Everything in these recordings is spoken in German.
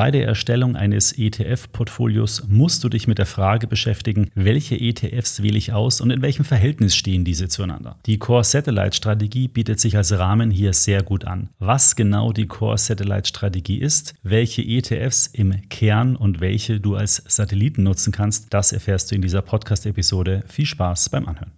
Bei der Erstellung eines ETF-Portfolios musst du dich mit der Frage beschäftigen, welche ETFs wähle ich aus und in welchem Verhältnis stehen diese zueinander. Die Core Satellite Strategie bietet sich als Rahmen hier sehr gut an. Was genau die Core Satellite Strategie ist, welche ETFs im Kern und welche du als Satelliten nutzen kannst, das erfährst du in dieser Podcast-Episode. Viel Spaß beim Anhören.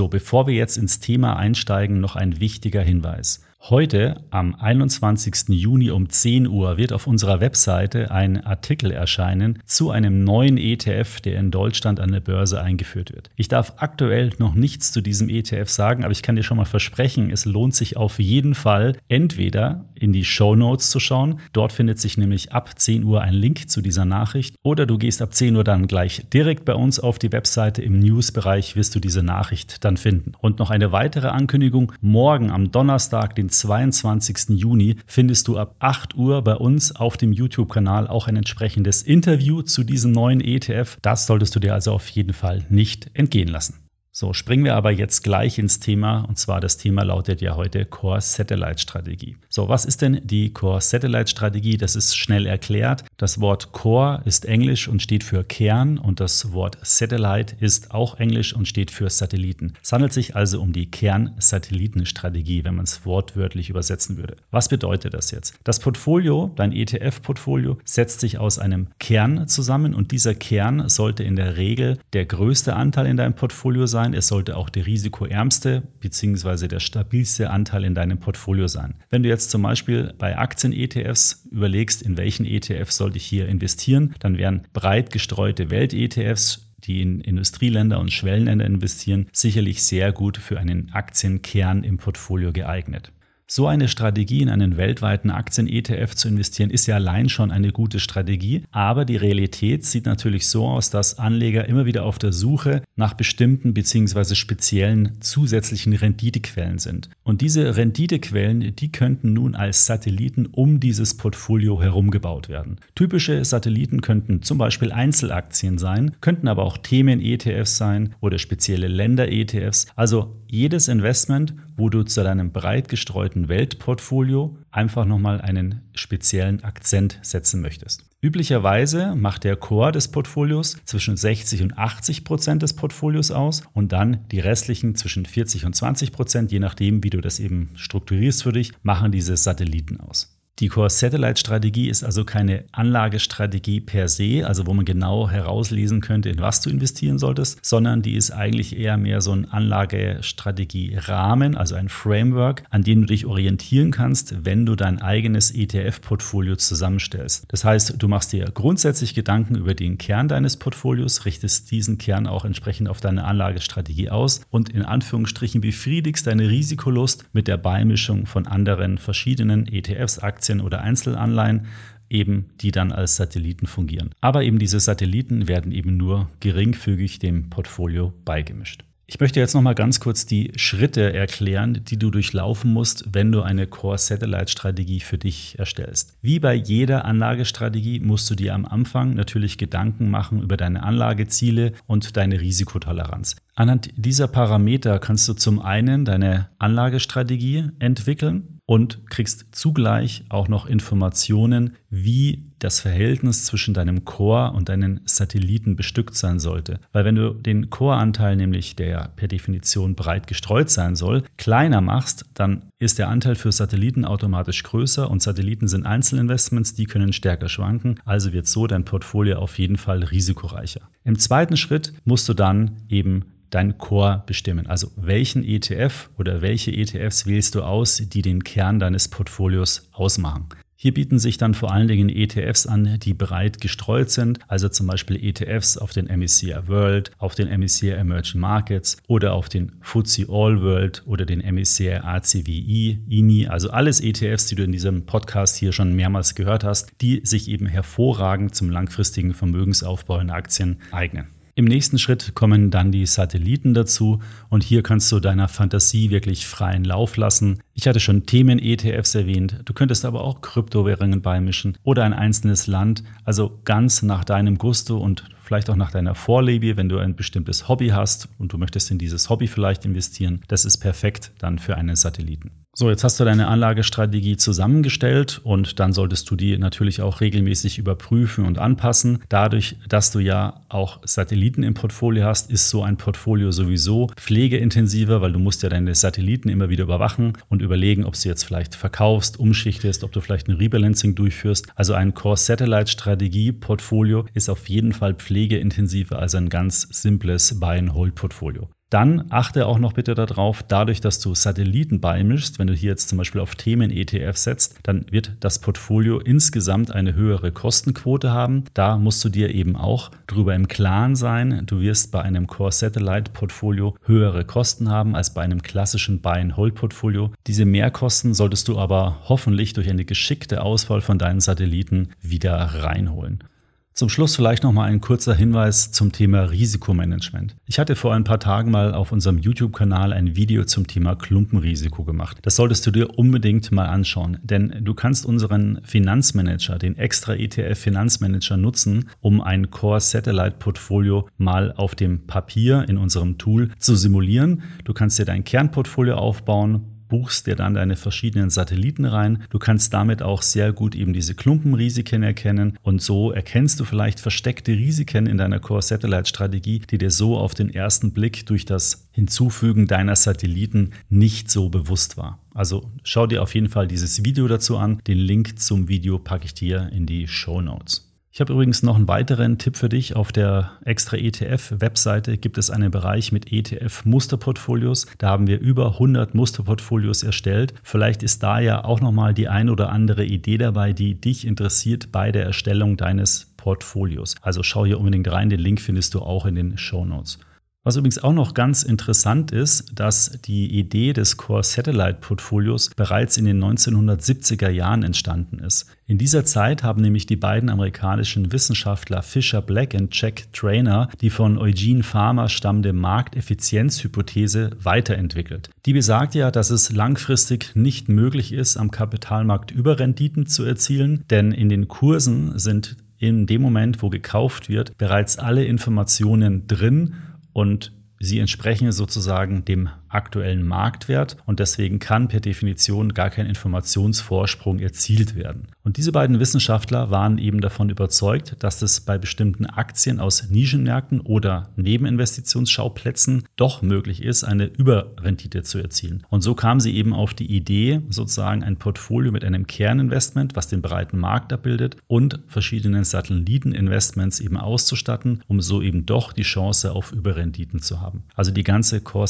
So, bevor wir jetzt ins Thema einsteigen, noch ein wichtiger Hinweis. Heute, am 21. Juni um 10 Uhr, wird auf unserer Webseite ein Artikel erscheinen zu einem neuen ETF, der in Deutschland an der Börse eingeführt wird. Ich darf aktuell noch nichts zu diesem ETF sagen, aber ich kann dir schon mal versprechen, es lohnt sich auf jeden Fall, entweder in die Show Notes zu schauen. Dort findet sich nämlich ab 10 Uhr ein Link zu dieser Nachricht. Oder du gehst ab 10 Uhr dann gleich direkt bei uns auf die Webseite. Im News-Bereich wirst du diese Nachricht dann finden. Und noch eine weitere Ankündigung. Morgen am Donnerstag, den 22. Juni findest du ab 8 Uhr bei uns auf dem YouTube-Kanal auch ein entsprechendes Interview zu diesem neuen ETF. Das solltest du dir also auf jeden Fall nicht entgehen lassen. So, springen wir aber jetzt gleich ins Thema und zwar das Thema lautet ja heute Core Satellite Strategie. So, was ist denn die Core Satellite Strategie? Das ist schnell erklärt. Das Wort Core ist Englisch und steht für Kern und das Wort Satellite ist auch Englisch und steht für Satelliten. Es handelt sich also um die Kern-Satellitenstrategie, wenn man es wortwörtlich übersetzen würde. Was bedeutet das jetzt? Das Portfolio, dein ETF-Portfolio, setzt sich aus einem Kern zusammen und dieser Kern sollte in der Regel der größte Anteil in deinem Portfolio sein sein. Es sollte auch der risikoärmste bzw. der stabilste Anteil in deinem Portfolio sein. Wenn du jetzt zum Beispiel bei Aktien-ETFs überlegst, in welchen ETF sollte ich hier investieren, dann wären breit gestreute Welt-ETFs die in Industrieländer und Schwellenländer investieren, sicherlich sehr gut für einen Aktienkern im Portfolio geeignet. So eine Strategie in einen weltweiten Aktien-ETF zu investieren, ist ja allein schon eine gute Strategie. Aber die Realität sieht natürlich so aus, dass Anleger immer wieder auf der Suche nach bestimmten bzw. speziellen zusätzlichen Renditequellen sind. Und diese Renditequellen, die könnten nun als Satelliten um dieses Portfolio herum gebaut werden. Typische Satelliten könnten zum Beispiel Einzelaktien sein, könnten aber auch Themen-ETFs sein oder spezielle Länder-ETFs. Also jedes Investment, wo du zu deinem breit gestreuten Weltportfolio einfach nochmal einen speziellen Akzent setzen möchtest. Üblicherweise macht der Core des Portfolios zwischen 60 und 80 Prozent des Portfolios aus und dann die restlichen zwischen 40 und 20 Prozent, je nachdem, wie du das eben strukturierst für dich, machen diese Satelliten aus. Die Core Satellite Strategie ist also keine Anlagestrategie per se, also wo man genau herauslesen könnte, in was du investieren solltest, sondern die ist eigentlich eher mehr so ein Anlagestrategie-Rahmen, also ein Framework, an dem du dich orientieren kannst, wenn du dein eigenes ETF-Portfolio zusammenstellst. Das heißt, du machst dir grundsätzlich Gedanken über den Kern deines Portfolios, richtest diesen Kern auch entsprechend auf deine Anlagestrategie aus und in Anführungsstrichen befriedigst deine Risikolust mit der Beimischung von anderen verschiedenen ETFs, Aktien, Aktien oder Einzelanleihen, eben die dann als Satelliten fungieren. Aber eben diese Satelliten werden eben nur geringfügig dem Portfolio beigemischt. Ich möchte jetzt noch mal ganz kurz die Schritte erklären, die du durchlaufen musst, wenn du eine Core Satellite Strategie für dich erstellst. Wie bei jeder Anlagestrategie musst du dir am Anfang natürlich Gedanken machen über deine Anlageziele und deine Risikotoleranz. Anhand dieser Parameter kannst du zum einen deine Anlagestrategie entwickeln und kriegst zugleich auch noch Informationen, wie das Verhältnis zwischen deinem Core und deinen Satelliten bestückt sein sollte. Weil wenn du den Core-Anteil, nämlich der per Definition breit gestreut sein soll, kleiner machst, dann ist der Anteil für Satelliten automatisch größer und Satelliten sind Einzelinvestments, die können stärker schwanken, also wird so dein Portfolio auf jeden Fall risikoreicher. Im zweiten Schritt musst du dann eben dein Core bestimmen. Also welchen ETF oder welche ETFs wählst du aus, die den Kern deines Portfolios ausmachen. Hier bieten sich dann vor allen Dingen ETFs an, die breit gestreut sind, also zum Beispiel ETFs auf den MSCI World, auf den MSCI Emerging Markets oder auf den FTSE All World oder den MSCI ACWI, IMI, also alles ETFs, die du in diesem Podcast hier schon mehrmals gehört hast, die sich eben hervorragend zum langfristigen Vermögensaufbau in Aktien eignen. Im nächsten Schritt kommen dann die Satelliten dazu und hier kannst du deiner Fantasie wirklich freien Lauf lassen. Ich hatte schon Themen-ETFs erwähnt, du könntest aber auch Kryptowährungen beimischen oder ein einzelnes Land, also ganz nach deinem Gusto und vielleicht auch nach deiner Vorliebe, wenn du ein bestimmtes Hobby hast und du möchtest in dieses Hobby vielleicht investieren. Das ist perfekt dann für einen Satelliten. So, jetzt hast du deine Anlagestrategie zusammengestellt und dann solltest du die natürlich auch regelmäßig überprüfen und anpassen. Dadurch, dass du ja auch Satelliten im Portfolio hast, ist so ein Portfolio sowieso pflegeintensiver, weil du musst ja deine Satelliten immer wieder überwachen und überlegen, ob du jetzt vielleicht verkaufst, umschichtest, ob du vielleicht ein Rebalancing durchführst. Also ein Core Satellite Strategie Portfolio ist auf jeden Fall pflegeintensiver als ein ganz simples Buy-and-Hold Portfolio. Dann achte auch noch bitte darauf, dadurch, dass du Satelliten beimischst, wenn du hier jetzt zum Beispiel auf Themen ETF setzt, dann wird das Portfolio insgesamt eine höhere Kostenquote haben. Da musst du dir eben auch drüber im Klaren sein. Du wirst bei einem Core Satellite Portfolio höhere Kosten haben als bei einem klassischen Buy-and-Hold Portfolio. Diese Mehrkosten solltest du aber hoffentlich durch eine geschickte Auswahl von deinen Satelliten wieder reinholen. Zum Schluss vielleicht noch mal ein kurzer Hinweis zum Thema Risikomanagement. Ich hatte vor ein paar Tagen mal auf unserem YouTube-Kanal ein Video zum Thema Klumpenrisiko gemacht. Das solltest du dir unbedingt mal anschauen, denn du kannst unseren Finanzmanager, den extra ETF Finanzmanager nutzen, um ein Core Satellite Portfolio mal auf dem Papier in unserem Tool zu simulieren. Du kannst dir dein Kernportfolio aufbauen, buchst dir dann deine verschiedenen Satelliten rein. Du kannst damit auch sehr gut eben diese Klumpenrisiken erkennen und so erkennst du vielleicht versteckte Risiken in deiner Core Satellite Strategie, die dir so auf den ersten Blick durch das Hinzufügen deiner Satelliten nicht so bewusst war. Also schau dir auf jeden Fall dieses Video dazu an. Den Link zum Video packe ich dir in die Show Notes. Ich habe übrigens noch einen weiteren Tipp für dich. Auf der extra ETF-Webseite gibt es einen Bereich mit ETF-Musterportfolios. Da haben wir über 100 Musterportfolios erstellt. Vielleicht ist da ja auch nochmal die ein oder andere Idee dabei, die dich interessiert bei der Erstellung deines Portfolios. Also schau hier unbedingt rein. Den Link findest du auch in den Show Notes. Was übrigens auch noch ganz interessant ist, dass die Idee des Core Satellite Portfolios bereits in den 1970er Jahren entstanden ist. In dieser Zeit haben nämlich die beiden amerikanischen Wissenschaftler Fisher Black und Jack Trainer die von Eugene Farmer stammende Markteffizienzhypothese weiterentwickelt. Die besagt ja, dass es langfristig nicht möglich ist, am Kapitalmarkt Überrenditen zu erzielen, denn in den Kursen sind in dem Moment, wo gekauft wird, bereits alle Informationen drin und sie entsprechen sozusagen dem aktuellen Marktwert und deswegen kann per Definition gar kein Informationsvorsprung erzielt werden. Und diese beiden Wissenschaftler waren eben davon überzeugt, dass es bei bestimmten Aktien aus Nischenmärkten oder Nebeninvestitionsschauplätzen doch möglich ist, eine Überrendite zu erzielen. Und so kamen sie eben auf die Idee, sozusagen ein Portfolio mit einem Kerninvestment, was den breiten Markt abbildet und verschiedenen Satelliteninvestments eben auszustatten, um so eben doch die Chance auf Überrenditen zu haben. Also die ganze Core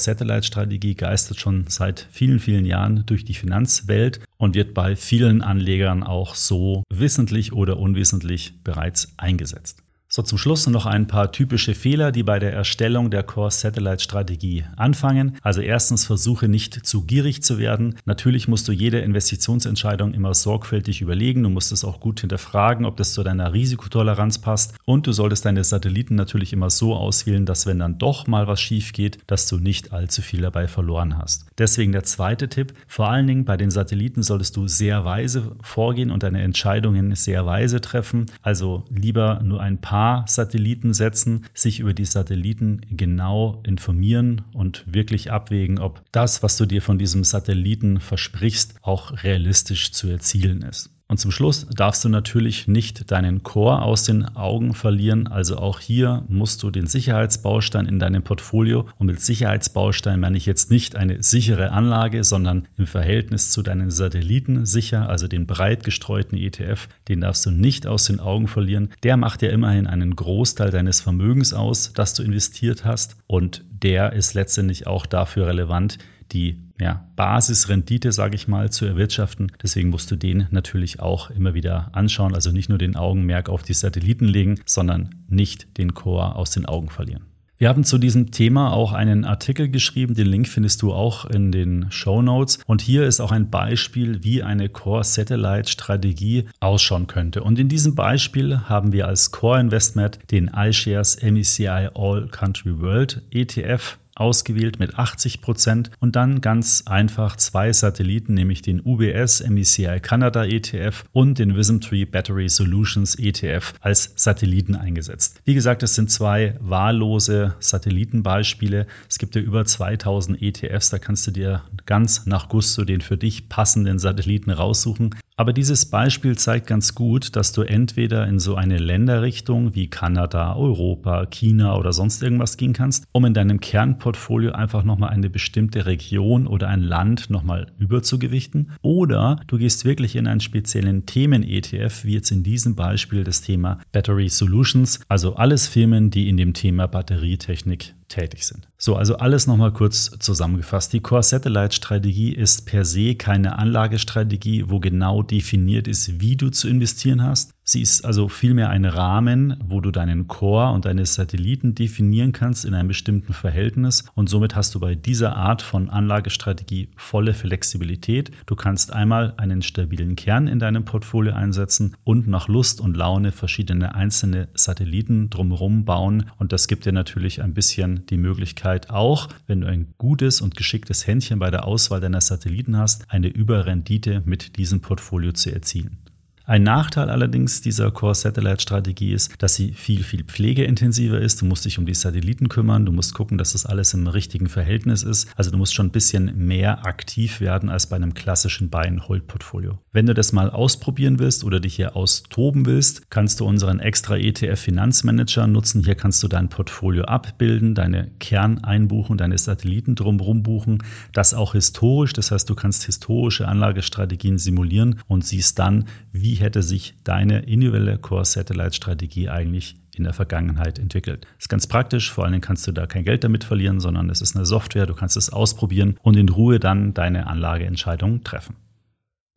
Strategie geistert schon seit vielen, vielen Jahren durch die Finanzwelt und wird bei vielen Anlegern auch so wissentlich oder unwissentlich bereits eingesetzt. So, zum Schluss noch ein paar typische Fehler, die bei der Erstellung der Core Satellite Strategie anfangen. Also erstens versuche nicht zu gierig zu werden. Natürlich musst du jede Investitionsentscheidung immer sorgfältig überlegen. Du musst es auch gut hinterfragen, ob das zu deiner Risikotoleranz passt. Und du solltest deine Satelliten natürlich immer so auswählen, dass wenn dann doch mal was schief geht, dass du nicht allzu viel dabei verloren hast. Deswegen der zweite Tipp. Vor allen Dingen bei den Satelliten solltest du sehr weise vorgehen und deine Entscheidungen sehr weise treffen. Also lieber nur ein paar Satelliten setzen, sich über die Satelliten genau informieren und wirklich abwägen, ob das, was du dir von diesem Satelliten versprichst, auch realistisch zu erzielen ist. Und zum Schluss darfst du natürlich nicht deinen Core aus den Augen verlieren. Also auch hier musst du den Sicherheitsbaustein in deinem Portfolio, und mit Sicherheitsbaustein meine ich jetzt nicht eine sichere Anlage, sondern im Verhältnis zu deinen Satelliten sicher, also den breit gestreuten ETF, den darfst du nicht aus den Augen verlieren. Der macht ja immerhin einen Großteil deines Vermögens aus, das du investiert hast. Und der ist letztendlich auch dafür relevant, die ja, Basisrendite, sage ich mal, zu erwirtschaften. Deswegen musst du den natürlich auch immer wieder anschauen. Also nicht nur den Augenmerk auf die Satelliten legen, sondern nicht den Core aus den Augen verlieren. Wir haben zu diesem Thema auch einen Artikel geschrieben. Den Link findest du auch in den Show Notes. Und hier ist auch ein Beispiel, wie eine Core Satellite Strategie ausschauen könnte. Und in diesem Beispiel haben wir als Core Investment den iShares MECI All Country World ETF ausgewählt mit 80 Prozent und dann ganz einfach zwei Satelliten, nämlich den UBS MSCI Canada ETF und den WisdomTree Battery Solutions ETF als Satelliten eingesetzt. Wie gesagt, es sind zwei wahllose Satellitenbeispiele. Es gibt ja über 2000 ETFs, da kannst du dir ganz nach Gusto den für dich passenden Satelliten raussuchen. Aber dieses Beispiel zeigt ganz gut, dass du entweder in so eine Länderrichtung wie Kanada, Europa, China oder sonst irgendwas gehen kannst, um in deinem Kernportfolio einfach nochmal eine bestimmte Region oder ein Land nochmal überzugewichten. Oder du gehst wirklich in einen speziellen Themen-ETF, wie jetzt in diesem Beispiel das Thema Battery Solutions, also alles Firmen, die in dem Thema Batterietechnik tätig sind. So, also alles nochmal kurz zusammengefasst. Die Core Satellite Strategie ist per se keine Anlagestrategie, wo genau definiert ist, wie du zu investieren hast. Sie ist also vielmehr ein Rahmen, wo du deinen Core und deine Satelliten definieren kannst in einem bestimmten Verhältnis und somit hast du bei dieser Art von Anlagestrategie volle Flexibilität. Du kannst einmal einen stabilen Kern in deinem Portfolio einsetzen und nach Lust und Laune verschiedene einzelne Satelliten drumherum bauen und das gibt dir natürlich ein bisschen die Möglichkeit auch, wenn du ein gutes und geschicktes Händchen bei der Auswahl deiner Satelliten hast, eine Überrendite mit diesem Portfolio zu erzielen. Ein Nachteil allerdings dieser Core-Satellite-Strategie ist, dass sie viel, viel pflegeintensiver ist. Du musst dich um die Satelliten kümmern, du musst gucken, dass das alles im richtigen Verhältnis ist. Also du musst schon ein bisschen mehr aktiv werden als bei einem klassischen Buy-and-Hold-Portfolio. Wenn du das mal ausprobieren willst oder dich hier austoben willst, kannst du unseren extra ETF-Finanzmanager nutzen. Hier kannst du dein Portfolio abbilden, deine Kerneinbuchen, deine Satelliten drumherum buchen. Das auch historisch. Das heißt, du kannst historische Anlagestrategien simulieren und siehst dann, wie hätte sich deine individuelle Core-Satellite-Strategie eigentlich in der Vergangenheit entwickelt. Das ist ganz praktisch, vor allen Dingen kannst du da kein Geld damit verlieren, sondern es ist eine Software, du kannst es ausprobieren und in Ruhe dann deine Anlageentscheidung treffen.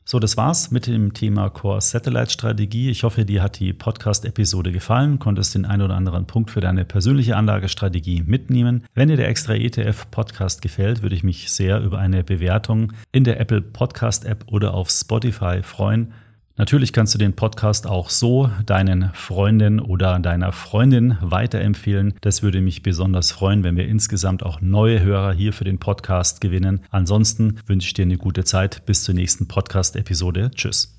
So, das war's mit dem Thema Core Satellite Strategie. Ich hoffe, dir hat die Podcast-Episode gefallen, konntest den einen oder anderen Punkt für deine persönliche Anlagestrategie mitnehmen. Wenn dir der extra ETF Podcast gefällt, würde ich mich sehr über eine Bewertung in der Apple Podcast App oder auf Spotify freuen. Natürlich kannst du den Podcast auch so deinen Freundinnen oder deiner Freundin weiterempfehlen. Das würde mich besonders freuen, wenn wir insgesamt auch neue Hörer hier für den Podcast gewinnen. Ansonsten wünsche ich dir eine gute Zeit. Bis zur nächsten Podcast-Episode. Tschüss.